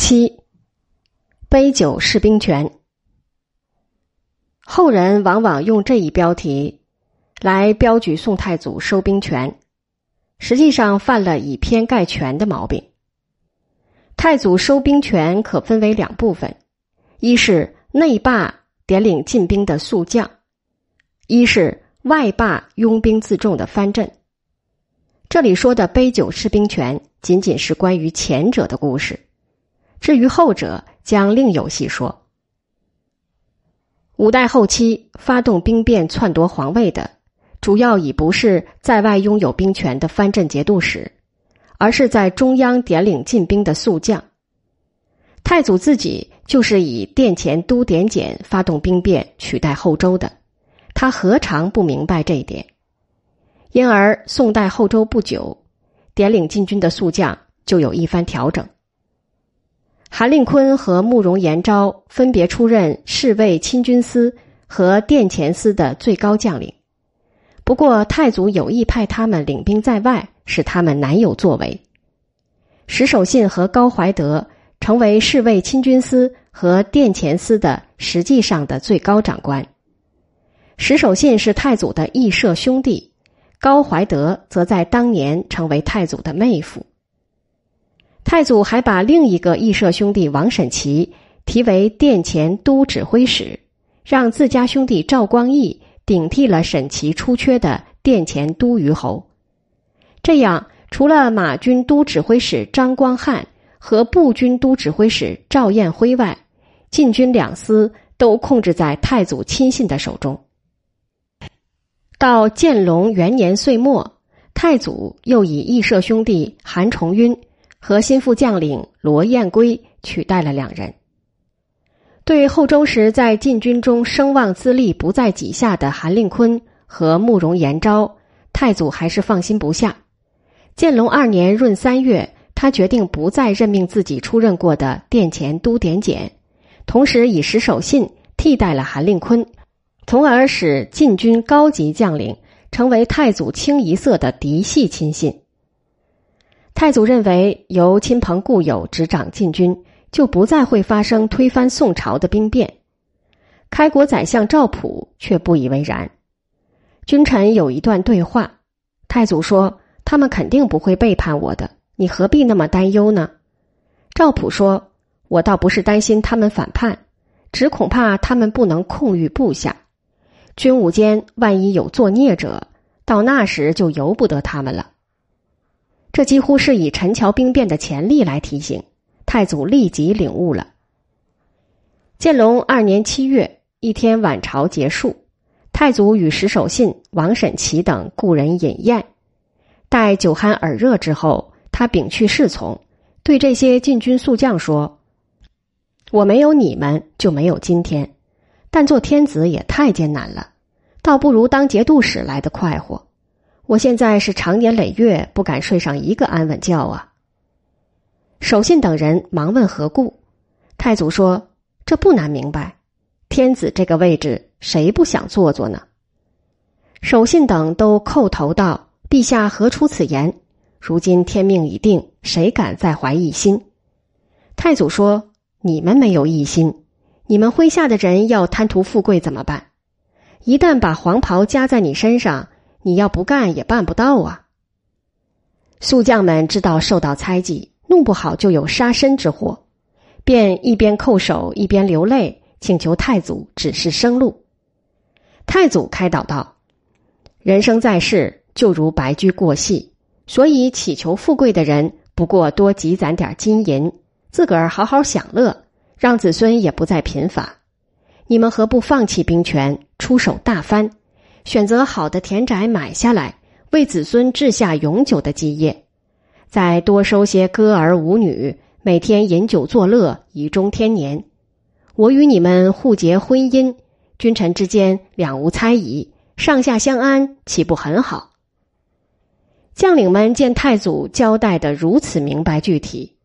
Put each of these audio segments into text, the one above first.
七，杯酒释兵权。后人往往用这一标题来标举宋太祖收兵权，实际上犯了以偏概全的毛病。太祖收兵权可分为两部分：一是内霸点领进兵的速将，一是外霸拥兵自重的藩镇。这里说的杯酒释兵权，仅仅是关于前者的故事。至于后者，将另有细说。五代后期发动兵变篡夺皇位的，主要已不是在外拥有兵权的藩镇节度使，而是在中央点领进兵的宿将。太祖自己就是以殿前都点检发动兵变取代后周的，他何尝不明白这一点？因而宋代后周不久，点领进军的宿将就有一番调整。韩令坤和慕容延昭分别出任侍卫亲军司和殿前司的最高将领，不过太祖有意派他们领兵在外，使他们难有作为。石守信和高怀德成为侍卫亲军司和殿前司的实际上的最高长官。石守信是太祖的义社兄弟，高怀德则在当年成为太祖的妹夫。太祖还把另一个义社兄弟王审琦提为殿前都指挥使，让自家兄弟赵光义顶替了审琦出缺的殿前都虞侯。这样，除了马军都指挥使张光汉和步军都指挥使赵彦辉外，禁军两司都控制在太祖亲信的手中。到建隆元年岁末，太祖又以义社兄弟韩重晕。和心腹将领罗彦圭取代了两人。对后周时在禁军中声望资历不在己下的韩令坤和慕容延昭，太祖还是放心不下。建隆二年闰三月，他决定不再任命自己出任过的殿前都点检，同时以石守信替代了韩令坤，从而使禁军高级将领成为太祖清一色的嫡系亲信。太祖认为，由亲朋故友执掌禁军，就不再会发生推翻宋朝的兵变。开国宰相赵普却不以为然。君臣有一段对话，太祖说：“他们肯定不会背叛我的，你何必那么担忧呢？”赵普说：“我倒不是担心他们反叛，只恐怕他们不能控御部下。军伍间万一有作孽者，到那时就由不得他们了。”这几乎是以陈桥兵变的前例来提醒太祖，立即领悟了。建隆二年七月一天晚朝结束，太祖与石守信、王审琦等故人饮宴，待酒酣耳热之后，他摒去侍从，对这些禁军宿将说：“我没有你们就没有今天，但做天子也太艰难了，倒不如当节度使来的快活。”我现在是长年累月不敢睡上一个安稳觉啊！守信等人忙问何故，太祖说：“这不难明白，天子这个位置谁不想坐坐呢？”守信等都叩头道：“陛下何出此言？如今天命已定，谁敢再怀异心？”太祖说：“你们没有异心，你们麾下的人要贪图富贵怎么办？一旦把黄袍加在你身上。”你要不干也办不到啊！宿将们知道受到猜忌，弄不好就有杀身之祸，便一边叩首一边流泪，请求太祖指示生路。太祖开导道：“人生在世，就如白驹过隙，所以祈求富贵的人，不过多积攒点金银，自个儿好好享乐，让子孙也不再贫乏。你们何不放弃兵权，出手大翻？”选择好的田宅买下来，为子孙置下永久的基业，再多收些歌儿舞女，每天饮酒作乐，以终天年。我与你们互结婚姻，君臣之间两无猜疑，上下相安，岂不很好？将领们见太祖交代的如此明白具体，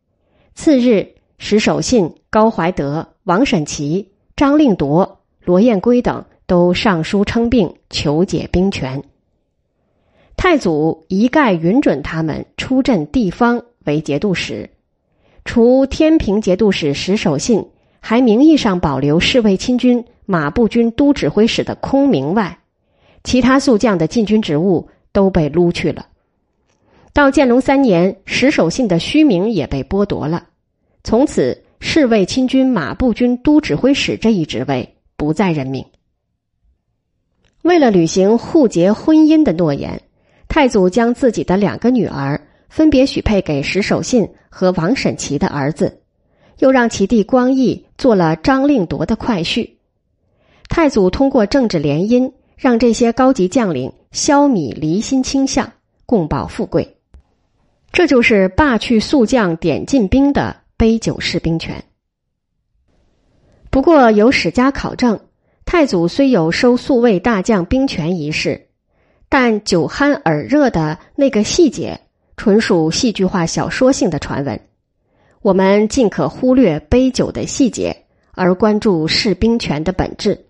次日，石守信、高怀德、王审琦、张令铎、罗彦圭等。都上书称病，求解兵权。太祖一概允准他们出镇地方为节度使，除天平节度使石守信还名义上保留侍卫亲军马步军都指挥使的空名外，其他宿将的禁军职务都被撸去了。到建隆三年，石守信的虚名也被剥夺了，从此侍卫亲军马步军都指挥使这一职位不再任命。为了履行互结婚姻的诺言，太祖将自己的两个女儿分别许配给石守信和王审琦的儿子，又让其弟光义做了张令铎的快婿。太祖通过政治联姻，让这些高级将领消弭离心倾向，共保富贵。这就是罢去宿将、点进兵的杯酒释兵权。不过，有史家考证。太祖虽有收宿卫大将兵权一事，但酒酣耳热的那个细节，纯属戏剧化小说性的传闻。我们尽可忽略杯酒的细节，而关注释兵权的本质。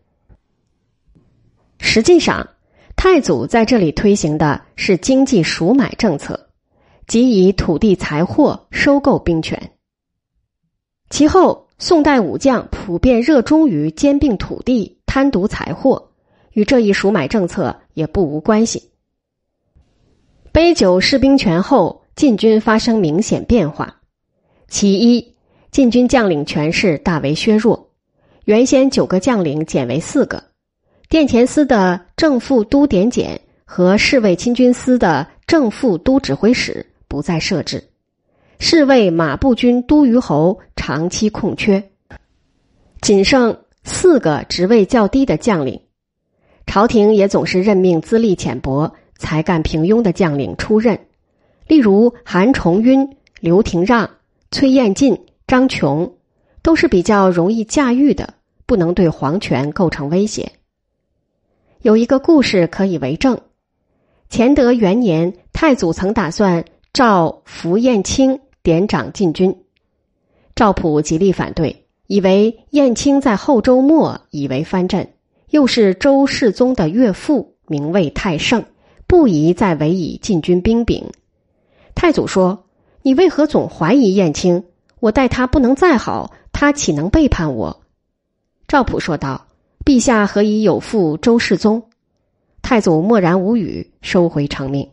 实际上，太祖在这里推行的是经济赎买政策，即以土地财货收购兵权。其后，宋代武将普遍热衷于兼并土地。贪渎财货，与这一赎买政策也不无关系。杯酒释兵权后，禁军发生明显变化。其一，禁军将领权势大为削弱，原先九个将领减为四个，殿前司的正副都点检和侍卫亲军司的正副都指挥使不再设置，侍卫马步军都虞侯长期空缺，仅剩。四个职位较低的将领，朝廷也总是任命资历浅薄、才干平庸的将领出任，例如韩崇晕、刘廷让、崔彦进、张琼，都是比较容易驾驭的，不能对皇权构成威胁。有一个故事可以为证：乾德元年，太祖曾打算召符彦卿典掌禁军，赵普极力反对。以为燕青在后周末以为藩镇，又是周世宗的岳父，名位太盛，不宜再委以禁军兵柄。太祖说：“你为何总怀疑燕青？我待他不能再好，他岂能背叛我？”赵普说道：“陛下何以有负周世宗？”太祖默然无语，收回成命。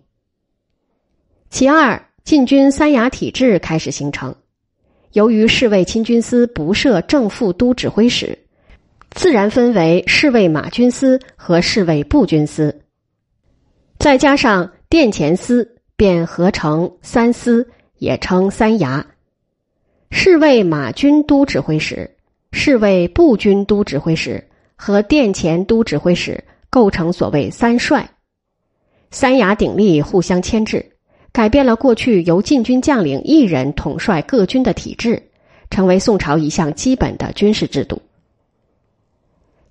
其二，禁军三衙体制开始形成。由于侍卫亲军司不设正副都指挥使，自然分为侍卫马军司和侍卫步军司，再加上殿前司，便合成三司，也称三衙。侍卫马军都指挥使、侍卫步军都指挥使和殿前都指挥使构成所谓三帅，三衙鼎立，互相牵制。改变了过去由禁军将领一人统帅各军的体制，成为宋朝一项基本的军事制度。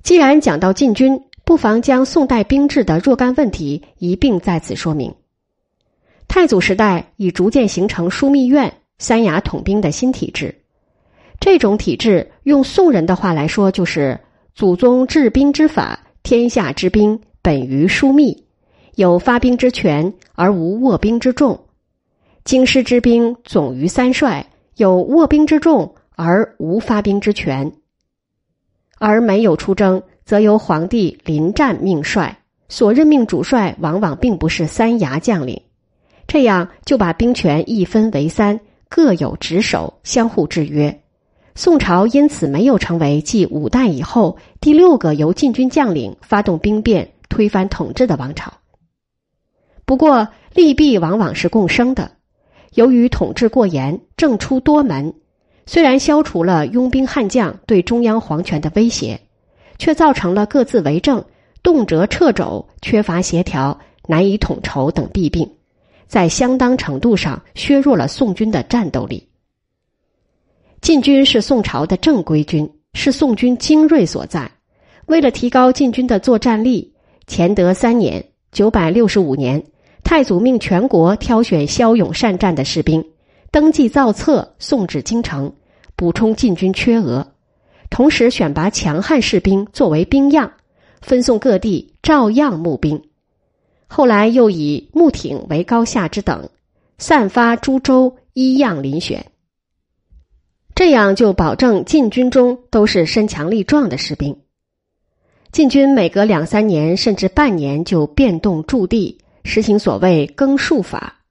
既然讲到禁军，不妨将宋代兵制的若干问题一并在此说明。太祖时代已逐渐形成枢密院、三衙统兵的新体制，这种体制用宋人的话来说，就是祖宗治兵之法，天下之兵本于枢密。有发兵之权而无握兵之重，京师之兵总于三帅，有握兵之重而无发兵之权。而没有出征，则由皇帝临战命帅，所任命主帅往往并不是三衙将领，这样就把兵权一分为三，各有职守，相互制约。宋朝因此没有成为继五代以后第六个由禁军将领发动兵变推翻统治的王朝。不过利弊往往是共生的。由于统治过严，政出多门，虽然消除了拥兵悍将对中央皇权的威胁，却造成了各自为政、动辄掣肘、缺乏协调、难以统筹等弊病，在相当程度上削弱了宋军的战斗力。禁军是宋朝的正规军，是宋军精锐所在。为了提高禁军的作战力，乾德三年（九百六十五年）。太祖命全国挑选骁勇善战的士兵，登记造册送至京城，补充禁军缺额。同时选拔强悍士兵作为兵样，分送各地照样募兵。后来又以木挺为高下之等，散发诸州依样遴选。这样就保证禁军中都是身强力壮的士兵。禁军每隔两三年甚至半年就变动驻地，实行所谓更戍法。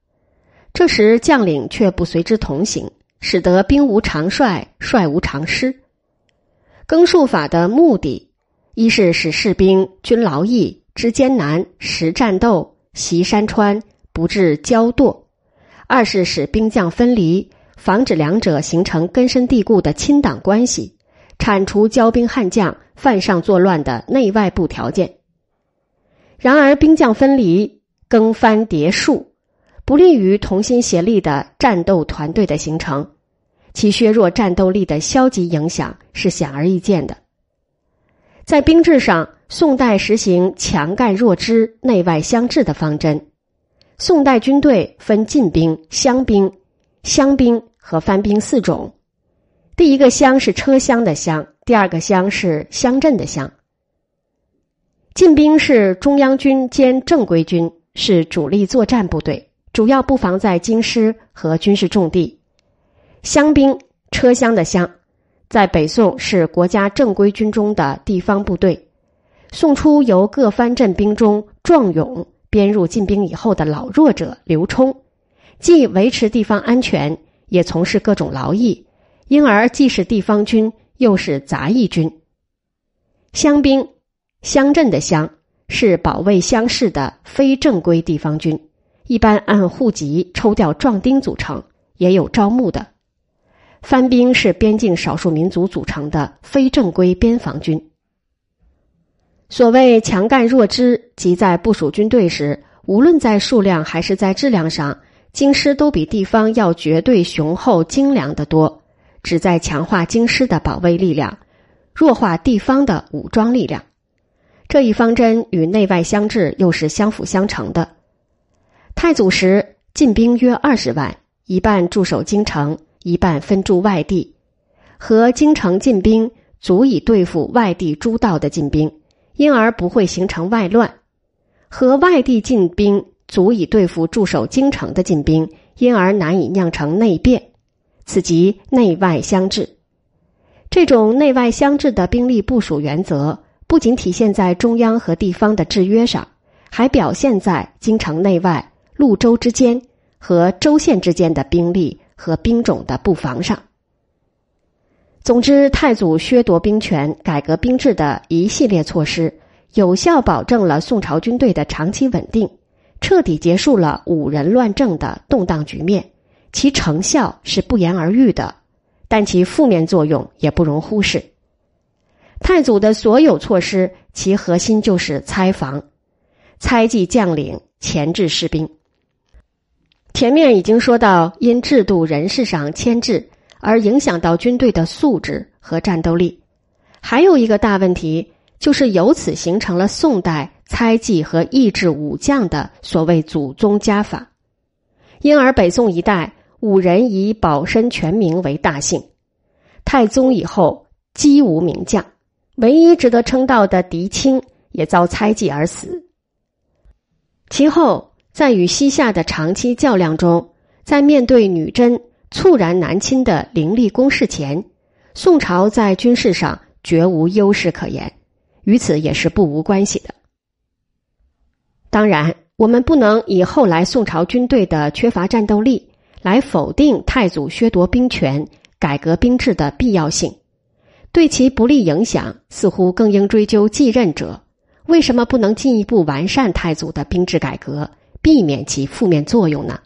这时将领却不随之同行，使得兵无常帅，帅无常师。更戍法的目的，一是使士兵均劳役，知艰难，识战斗，习山川，不致骄惰；二是使兵将分离，防止两者形成根深蒂固的亲党关系。铲除骄兵悍将犯上作乱的内外部条件。然而，兵将分离、更番叠数，不利于同心协力的战斗团队的形成，其削弱战斗力的消极影响是显而易见的。在兵制上，宋代实行强干弱支、内外相制的方针。宋代军队分禁兵、乡兵、乡兵和番兵四种。第一个乡是车厢的乡，第二个乡是乡镇的乡。禁兵是中央军兼正规军，是主力作战部队，主要布防在京师和军事重地。乡兵车厢的乡，在北宋是国家正规军中的地方部队。宋初由各藩镇兵中壮勇编入进兵以后的老弱者刘冲，既维持地方安全，也从事各种劳役。因而既是地方军，又是杂役军。乡兵、乡镇的乡是保卫乡市的非正规地方军，一般按户籍抽调壮丁组成，也有招募的。番兵是边境少数民族组成的非正规边防军。所谓强干弱支，即在部署军队时，无论在数量还是在质量上，京师都比地方要绝对雄厚精良的多。旨在强化京师的保卫力量，弱化地方的武装力量。这一方针与内外相制又是相辅相成的。太祖时进兵约二十万，一半驻守京城，一半分驻外地。和京城进兵足以对付外地诸道的进兵，因而不会形成外乱；和外地进兵足以对付驻守京城的进兵，因而难以酿成内变。此即内外相制。这种内外相制的兵力部署原则，不仅体现在中央和地方的制约上，还表现在京城内外、潞州之间和州县之间的兵力和兵种的布防上。总之，太祖削夺兵权、改革兵制的一系列措施，有效保证了宋朝军队的长期稳定，彻底结束了五人乱政的动荡局面。其成效是不言而喻的，但其负面作用也不容忽视。太祖的所有措施，其核心就是猜防、猜忌将领、钳制士兵。前面已经说到，因制度人事上牵制而影响到军队的素质和战斗力。还有一个大问题，就是由此形成了宋代猜忌和抑制武将的所谓祖宗家法，因而北宋一代。五人以保身全名为大姓，太宗以后几无名将，唯一值得称道的狄青也遭猜忌而死。其后在与西夏的长期较量中，在面对女真猝然南侵的凌厉攻势前，宋朝在军事上绝无优势可言，与此也是不无关系的。当然，我们不能以后来宋朝军队的缺乏战斗力。来否定太祖削夺兵权、改革兵制的必要性，对其不利影响，似乎更应追究继任者为什么不能进一步完善太祖的兵制改革，避免其负面作用呢？